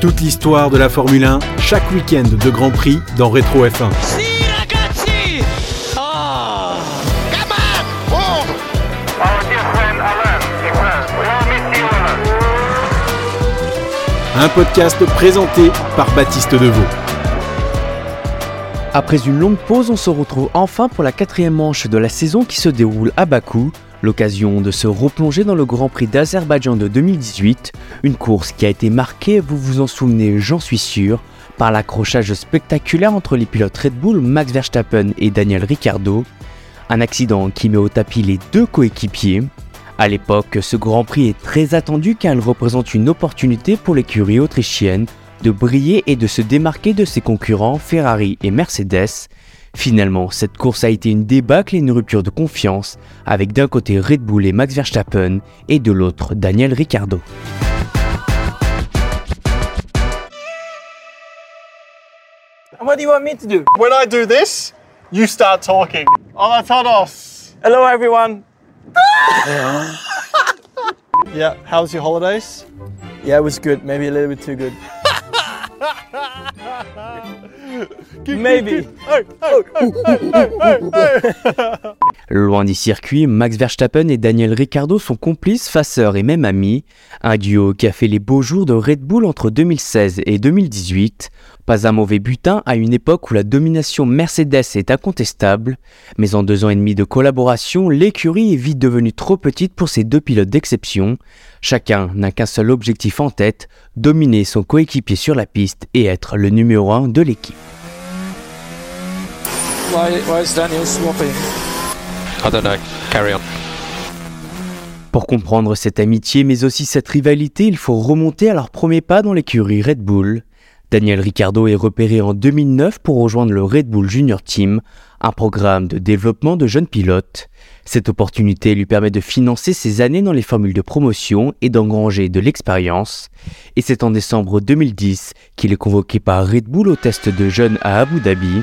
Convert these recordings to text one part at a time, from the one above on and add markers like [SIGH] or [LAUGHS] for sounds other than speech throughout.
Toute l'histoire de la Formule 1, chaque week-end de Grand Prix dans Rétro F1. Un podcast présenté par Baptiste Deveau. Après une longue pause, on se retrouve enfin pour la quatrième manche de la saison qui se déroule à Bakou. L'occasion de se replonger dans le Grand Prix d'Azerbaïdjan de 2018, une course qui a été marquée, vous vous en souvenez, j'en suis sûr, par l'accrochage spectaculaire entre les pilotes Red Bull Max Verstappen et Daniel Ricciardo. Un accident qui met au tapis les deux coéquipiers. À l'époque, ce Grand Prix est très attendu car il représente une opportunité pour l'écurie autrichienne de briller et de se démarquer de ses concurrents Ferrari et Mercedes. Finalement, cette course a été une débâcle et une rupture de confiance, avec d'un côté Red Bull et Max Verstappen et de l'autre Daniel Ricciardo. What do you want me to do? When I do this, you start talking. Hola todos. Hello, everyone. [LAUGHS] Yeah, how was your holidays? Yeah, it was good. Maybe a little bit too good. [LAUGHS] Maybe. Loin du circuit, Max Verstappen et Daniel Ricciardo sont complices, faceurs et même amis. Un duo qui a fait les beaux jours de Red Bull entre 2016 et 2018. Pas un mauvais butin à une époque où la domination Mercedes est incontestable. Mais en deux ans et demi de collaboration, l'écurie est vite devenue trop petite pour ces deux pilotes d'exception. Chacun n'a qu'un seul objectif en tête, dominer son coéquipier sur la piste et être le numéro un de l'équipe. Pour comprendre cette amitié mais aussi cette rivalité, il faut remonter à leur premier pas dans l'écurie Red Bull. Daniel Ricciardo est repéré en 2009 pour rejoindre le Red Bull Junior Team, un programme de développement de jeunes pilotes. Cette opportunité lui permet de financer ses années dans les formules de promotion et d'engranger de l'expérience. Et c'est en décembre 2010 qu'il est convoqué par Red Bull au test de jeunes à Abu Dhabi.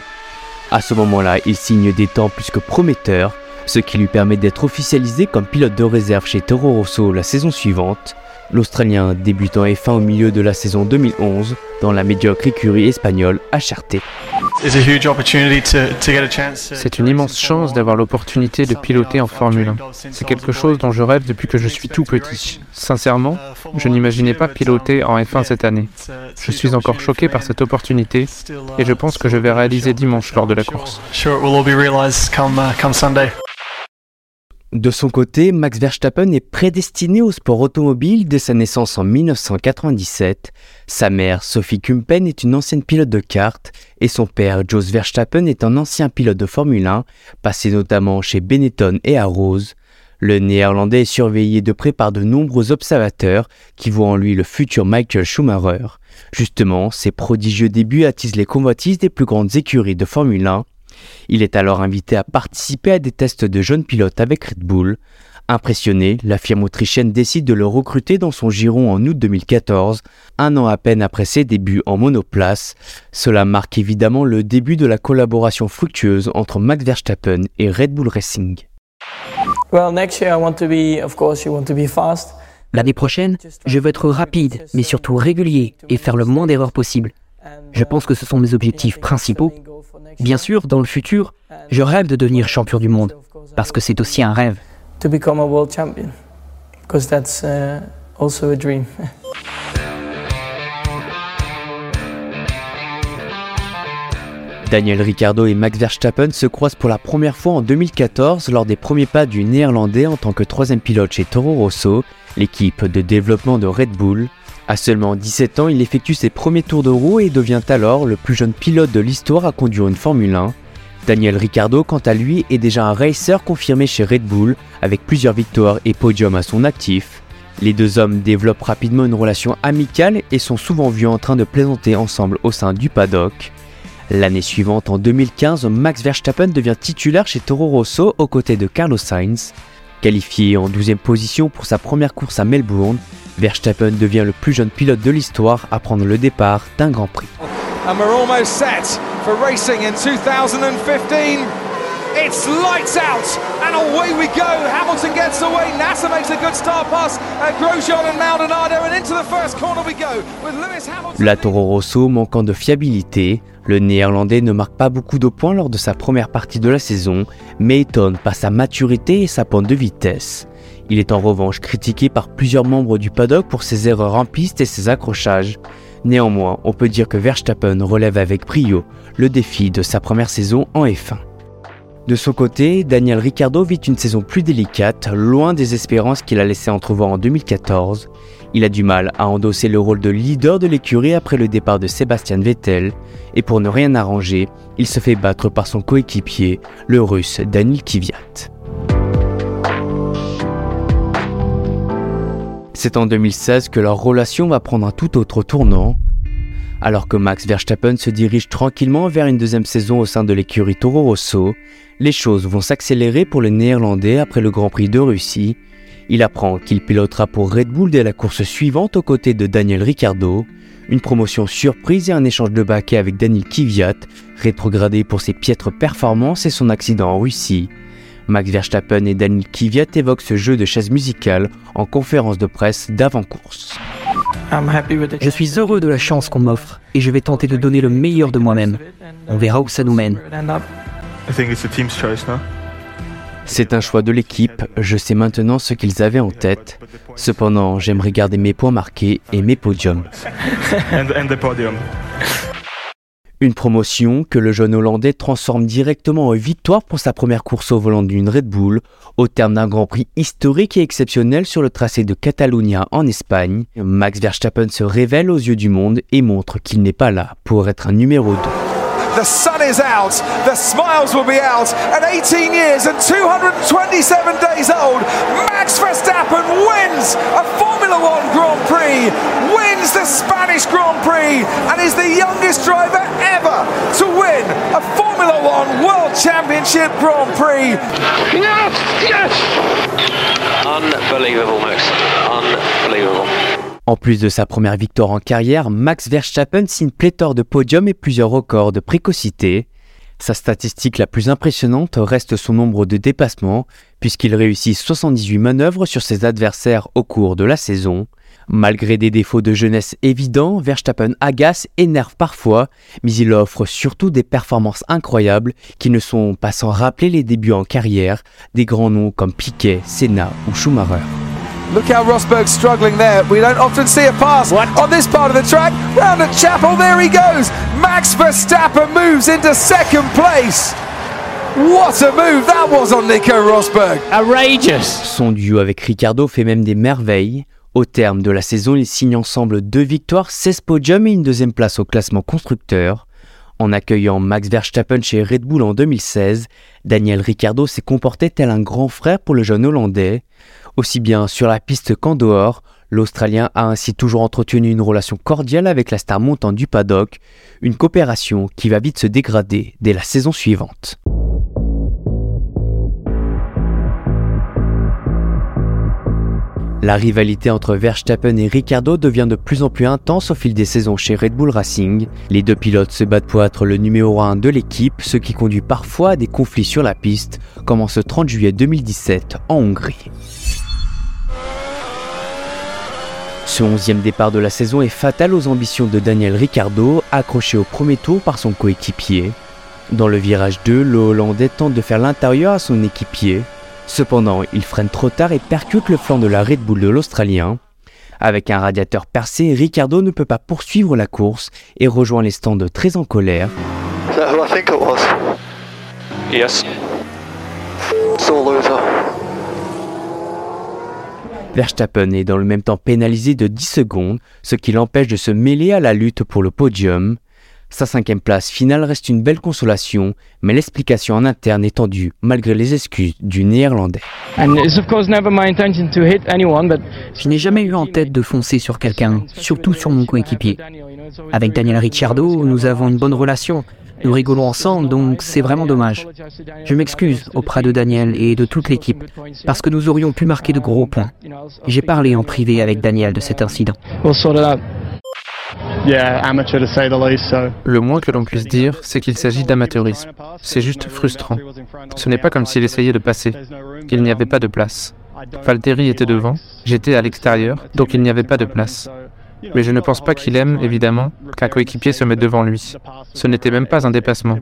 À ce moment-là, il signe des temps plus que prometteurs, ce qui lui permet d'être officialisé comme pilote de réserve chez Toro Rosso la saison suivante. L'Australien débute en F1 au milieu de la saison 2011 dans la médiocre écurie espagnole HRT. C'est une immense chance d'avoir l'opportunité de piloter en Formule 1. C'est quelque chose dont je rêve depuis que je suis tout petit. Sincèrement, je n'imaginais pas piloter en F1 cette année. Je suis encore choqué par cette opportunité et je pense que je vais réaliser dimanche lors de la course. De son côté, Max Verstappen est prédestiné au sport automobile dès sa naissance en 1997. Sa mère, Sophie Kumpen, est une ancienne pilote de kart et son père, Jos Verstappen, est un ancien pilote de Formule 1, passé notamment chez Benetton et à. Le néerlandais est surveillé de près par de nombreux observateurs qui voient en lui le futur Michael Schumacher. Justement, ses prodigieux débuts attisent les convoitises des plus grandes écuries de Formule 1 il est alors invité à participer à des tests de jeunes pilotes avec Red Bull. Impressionné, la firme autrichienne décide de le recruter dans son giron en août 2014, un an à peine après ses débuts en monoplace. Cela marque évidemment le début de la collaboration fructueuse entre Max Verstappen et Red Bull Racing. L'année prochaine, je veux être rapide, mais surtout régulier et faire le moins d'erreurs possible. Je pense que ce sont mes objectifs principaux Bien sûr, dans le futur, je rêve de devenir champion du monde, parce que c'est aussi un rêve. Daniel Ricciardo et Max Verstappen se croisent pour la première fois en 2014 lors des premiers pas du Néerlandais en tant que troisième pilote chez Toro Rosso, l'équipe de développement de Red Bull. À seulement 17 ans, il effectue ses premiers tours de roue et devient alors le plus jeune pilote de l'histoire à conduire une Formule 1. Daniel Ricciardo, quant à lui, est déjà un racer confirmé chez Red Bull, avec plusieurs victoires et podiums à son actif. Les deux hommes développent rapidement une relation amicale et sont souvent vus en train de plaisanter ensemble au sein du paddock. L'année suivante, en 2015, Max Verstappen devient titulaire chez Toro Rosso aux côtés de Carlos Sainz. Qualifié en 12e position pour sa première course à Melbourne, Verstappen devient le plus jeune pilote de l'histoire à prendre le départ d'un Grand Prix. And we're almost set for racing in 2015 It's lights out, and away we go. Hamilton gets away. Nasser makes a good start pass. Grosjean and Maldonado, and into the first corner we go with Lewis Hamilton. La Toro Rosso manquant de fiabilité, le néerlandais ne marque pas beaucoup de points lors de sa première partie de la saison, mais étonne par sa maturité et sa pente de vitesse. Il est en revanche critiqué par plusieurs membres du paddock pour ses erreurs en piste et ses accrochages. Néanmoins, on peut dire que Verstappen relève avec brio le défi de sa première saison en F1. De son côté, Daniel Ricciardo vit une saison plus délicate, loin des espérances qu'il a laissé entrevoir en 2014. Il a du mal à endosser le rôle de leader de l'écurie après le départ de Sébastien Vettel, et pour ne rien arranger, il se fait battre par son coéquipier, le russe Daniel Kvyat. C'est en 2016 que leur relation va prendre un tout autre tournant. Alors que Max Verstappen se dirige tranquillement vers une deuxième saison au sein de l'écurie Toro Rosso, les choses vont s'accélérer pour le néerlandais après le Grand Prix de Russie. Il apprend qu'il pilotera pour Red Bull dès la course suivante aux côtés de Daniel Ricciardo, une promotion surprise et un échange de baquets avec Daniel Kvyat, rétrogradé pour ses piètres performances et son accident en Russie. Max Verstappen et Daniel Kvyat évoquent ce jeu de chaise musicale en conférence de presse d'avant-course. Je suis heureux de la chance qu'on m'offre et je vais tenter de donner le meilleur de moi-même. On verra où ça nous mène. C'est un choix de l'équipe, je sais maintenant ce qu'ils avaient en tête. Cependant, j'aimerais garder mes points marqués et mes podiums. [LAUGHS] Une promotion que le jeune Hollandais transforme directement en victoire pour sa première course au volant d'une Red Bull, au terme d'un Grand Prix historique et exceptionnel sur le tracé de Catalunya en Espagne. Max Verstappen se révèle aux yeux du monde et montre qu'il n'est pas là pour être un numéro 2. The sun is out, the smiles will out. At 18 years and 227 days Max Verstappen wins Formula One Grand Prix, wins the Spanish Grand Prix, and is the youngest driver ever to win a Formula One World Championship Grand Prix. Yes! Yes! Unbelievable, Max. Unbelievable. En plus de sa première victoire en carrière, Max Verstappen signe pléthore de podiums et plusieurs records de précocité. Sa statistique la plus impressionnante reste son nombre de dépassements, puisqu'il réussit 78 manœuvres sur ses adversaires au cours de la saison. Malgré des défauts de jeunesse évidents, Verstappen agace, énerve parfois, mais il offre surtout des performances incroyables qui ne sont pas sans rappeler les débuts en carrière des grands noms comme Piquet, Senna ou Schumacher. Look how Rosberg's struggling there. We don't often see a pass on this part of the track. Round at Chapel, there he goes. Max Verstappen moves into second place. What a move that was on Nico Rosberg. Outrageous. Son duo avec Ricardo fait même des merveilles. Au terme de la saison, ils signent ensemble deux victoires, 16 podiums et une deuxième place au classement constructeur. En accueillant Max Verstappen chez Red Bull en 2016, Daniel Ricciardo s'est comporté tel un grand frère pour le jeune Hollandais. Aussi bien sur la piste qu'en dehors, l'Australien a ainsi toujours entretenu une relation cordiale avec la star montante du paddock, une coopération qui va vite se dégrader dès la saison suivante. La rivalité entre Verstappen et Ricciardo devient de plus en plus intense au fil des saisons chez Red Bull Racing. Les deux pilotes se battent pour être le numéro 1 de l'équipe, ce qui conduit parfois à des conflits sur la piste, comme en ce 30 juillet 2017 en Hongrie. Ce onzième départ de la saison est fatal aux ambitions de Daniel Ricciardo, accroché au premier tour par son coéquipier. Dans le virage 2, le Hollandais tente de faire l'intérieur à son équipier. Cependant, il freine trop tard et percute le flanc de la Red Bull de l'Australien. Avec un radiateur percé, Ricciardo ne peut pas poursuivre la course et rejoint les stands très en colère. I think it was? Yes. Verstappen est dans le même temps pénalisé de 10 secondes, ce qui l'empêche de se mêler à la lutte pour le podium. Sa cinquième place finale reste une belle consolation, mais l'explication en interne est tendue malgré les excuses du néerlandais. And it's of course never my intention to hit anyone, but Je n'ai jamais eu en tête de foncer sur quelqu'un, surtout sur mon coéquipier. Avec Daniel Ricciardo, nous avons une bonne relation. Nous rigolons ensemble, donc c'est vraiment dommage. Je m'excuse auprès de Daniel et de toute l'équipe, parce que nous aurions pu marquer de gros points. J'ai parlé en privé avec Daniel de cet incident. Le moins que l'on puisse dire, c'est qu'il s'agit d'amateurisme. C'est juste frustrant. Ce n'est pas comme s'il essayait de passer. Il n'y avait pas de place. Valtteri était devant, j'étais à l'extérieur, donc il n'y avait pas de place. Mais je ne pense pas qu'il aime, évidemment, qu'un coéquipier se mette devant lui. Ce n'était même pas un dépassement.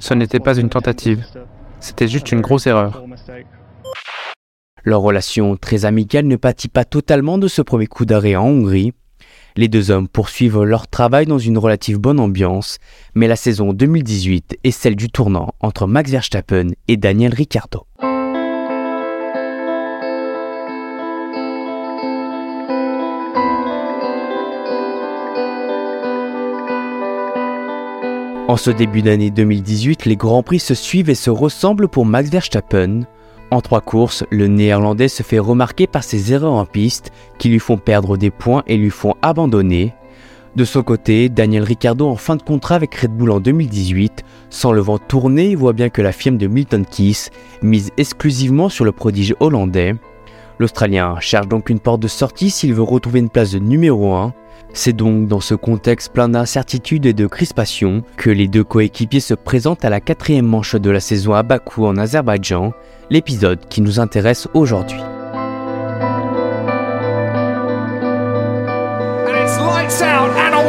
Ce n'était pas une tentative. C'était juste une grosse erreur. Leur relation très amicale ne pâtit pas totalement de ce premier coup d'arrêt en Hongrie. Les deux hommes poursuivent leur travail dans une relative bonne ambiance, mais la saison 2018 est celle du tournant entre Max Verstappen et Daniel Ricciardo. En ce début d'année 2018, les Grands Prix se suivent et se ressemblent pour Max Verstappen. En trois courses, le Néerlandais se fait remarquer par ses erreurs en piste qui lui font perdre des points et lui font abandonner. De son côté, Daniel Ricciardo en fin de contrat avec Red Bull en 2018, sans le vent tourner, voit bien que la firme de Milton Keys mise exclusivement sur le prodige hollandais. L'Australien cherche donc une porte de sortie s'il veut retrouver une place de numéro 1. C'est donc dans ce contexte plein d'incertitudes et de crispations que les deux coéquipiers se présentent à la quatrième manche de la saison à Bakou en Azerbaïdjan, l'épisode qui nous intéresse aujourd'hui.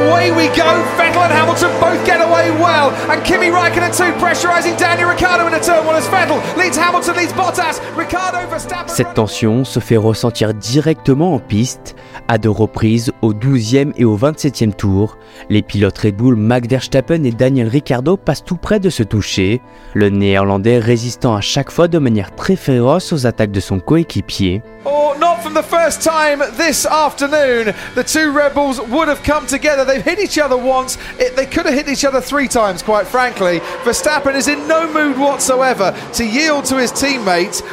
Away we go. Vettel and Hamilton both get away well. And Kimi Raikkonen too, pressurizing Daniel Ricciardo in a as Vettel leads Hamilton, leads Bottas. Ricciardo Verstappen. Cette tension se fait ressentir directement en piste. À deux reprises, au 12e et au 27e tour, les pilotes Red Bull Max Verstappen et Daniel Ricciardo passent tout près de se toucher, le néerlandais résistant à chaque fois de manière très féroce aux attaques de son coéquipier. Oh, not from the first time this afternoon. The two rebels would have come together. They've hit each other once. It, they could have hit each other three times, quite frankly. Verstappen is in no mood whatsoever to yield to his teammates.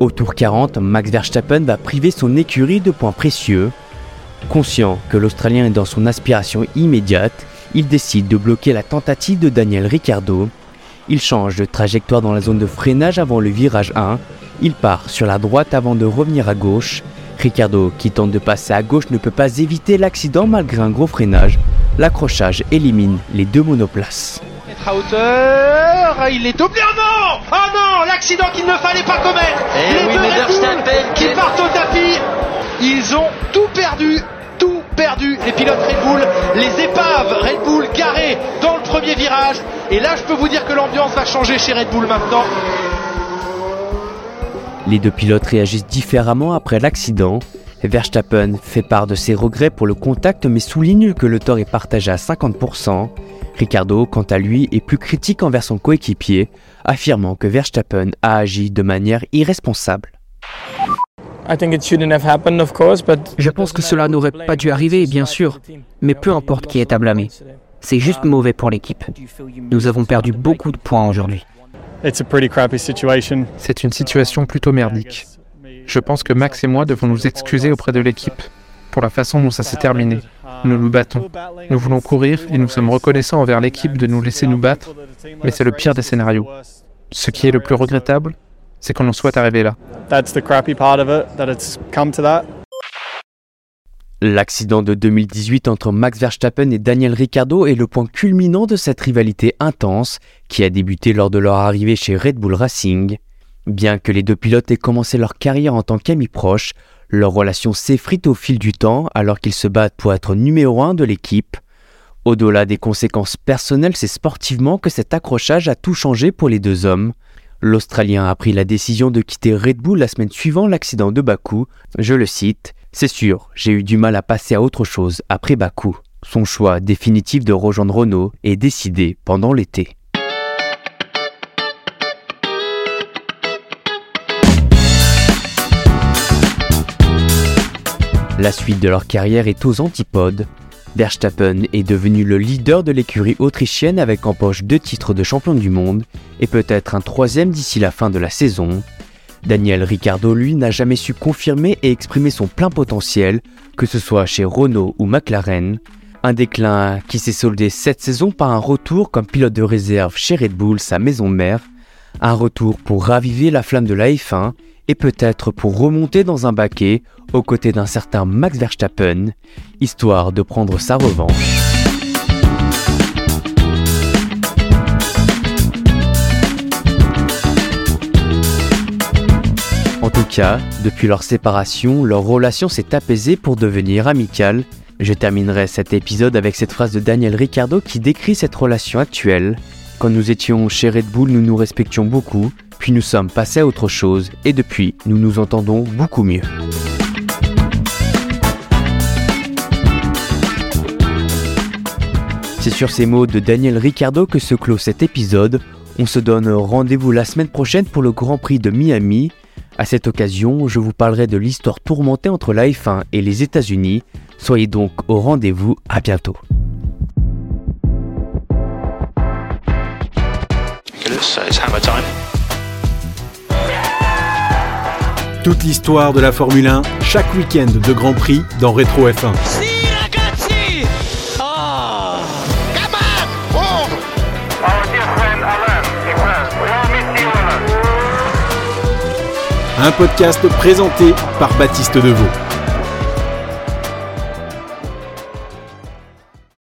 Au tour 40, Max Verstappen va priver son écurie de points précieux. Conscient que l'Australien est dans son aspiration immédiate, il décide de bloquer la tentative de Daniel Ricciardo. Il change de trajectoire dans la zone de freinage avant le virage 1. Il part sur la droite avant de revenir à gauche. Ricciardo, qui tente de passer à gauche, ne peut pas éviter l'accident malgré un gros freinage. L'accrochage élimine les deux monoplaces à hauteur, il est oublié. Oh non Oh non L'accident qu'il ne fallait pas commettre Et eh Les deux Red qui partent au tapis, ils ont tout perdu, virage. Et là, je peux vous dire que l'ambiance va changer chez Red Bull maintenant. Les deux pilotes réagissent différemment après l'accident. Verstappen fait part de ses regrets pour le contact mais souligne que le tort est partagé à 50%. Ricardo, quant à lui, est plus critique envers son coéquipier, affirmant que Verstappen a agi de manière irresponsable. Je pense que cela n'aurait pas dû arriver, bien sûr, mais peu importe qui est à blâmer. C'est juste mauvais pour l'équipe. Nous avons perdu beaucoup de points aujourd'hui. C'est une situation plutôt merdique. Je pense que Max et moi devons nous excuser auprès de l'équipe pour la façon dont ça s'est terminé. Nous nous battons. Nous voulons courir et nous sommes reconnaissants envers l'équipe de nous laisser nous battre, mais c'est le pire des scénarios. Ce qui est le plus regrettable, c'est qu'on en soit arrivé là. L'accident de 2018 entre Max Verstappen et Daniel Ricciardo est le point culminant de cette rivalité intense qui a débuté lors de leur arrivée chez Red Bull Racing. Bien que les deux pilotes aient commencé leur carrière en tant qu'amis proches, leur relation s'effrite au fil du temps alors qu'ils se battent pour être numéro un de l'équipe. Au-delà des conséquences personnelles, c'est sportivement que cet accrochage a tout changé pour les deux hommes. L'Australien a pris la décision de quitter Red Bull la semaine suivant l'accident de Bakou. Je le cite, C'est sûr, j'ai eu du mal à passer à autre chose après Bakou. Son choix définitif de rejoindre Renault est décidé pendant l'été. La suite de leur carrière est aux antipodes. Verstappen est devenu le leader de l'écurie autrichienne avec en poche deux titres de champion du monde et peut-être un troisième d'ici la fin de la saison. Daniel Ricciardo, lui, n'a jamais su confirmer et exprimer son plein potentiel, que ce soit chez Renault ou McLaren. Un déclin qui s'est soldé cette saison par un retour comme pilote de réserve chez Red Bull, sa maison mère. Un retour pour raviver la flamme de la F1 et peut-être pour remonter dans un baquet aux côtés d'un certain Max Verstappen, histoire de prendre sa revanche. En tout cas, depuis leur séparation, leur relation s'est apaisée pour devenir amicale. Je terminerai cet épisode avec cette phrase de Daniel Ricciardo qui décrit cette relation actuelle. Quand nous étions chez Red Bull, nous nous respections beaucoup, puis nous sommes passés à autre chose, et depuis, nous nous entendons beaucoup mieux. C'est sur ces mots de Daniel Ricciardo que se clôt cet épisode. On se donne rendez-vous la semaine prochaine pour le Grand Prix de Miami. À cette occasion, je vous parlerai de l'histoire tourmentée entre la F1 et les États-Unis. Soyez donc au rendez-vous, à bientôt. Toute l'histoire de la Formule 1, chaque week-end de Grand Prix dans Rétro F1. Un podcast présenté par Baptiste Deveau.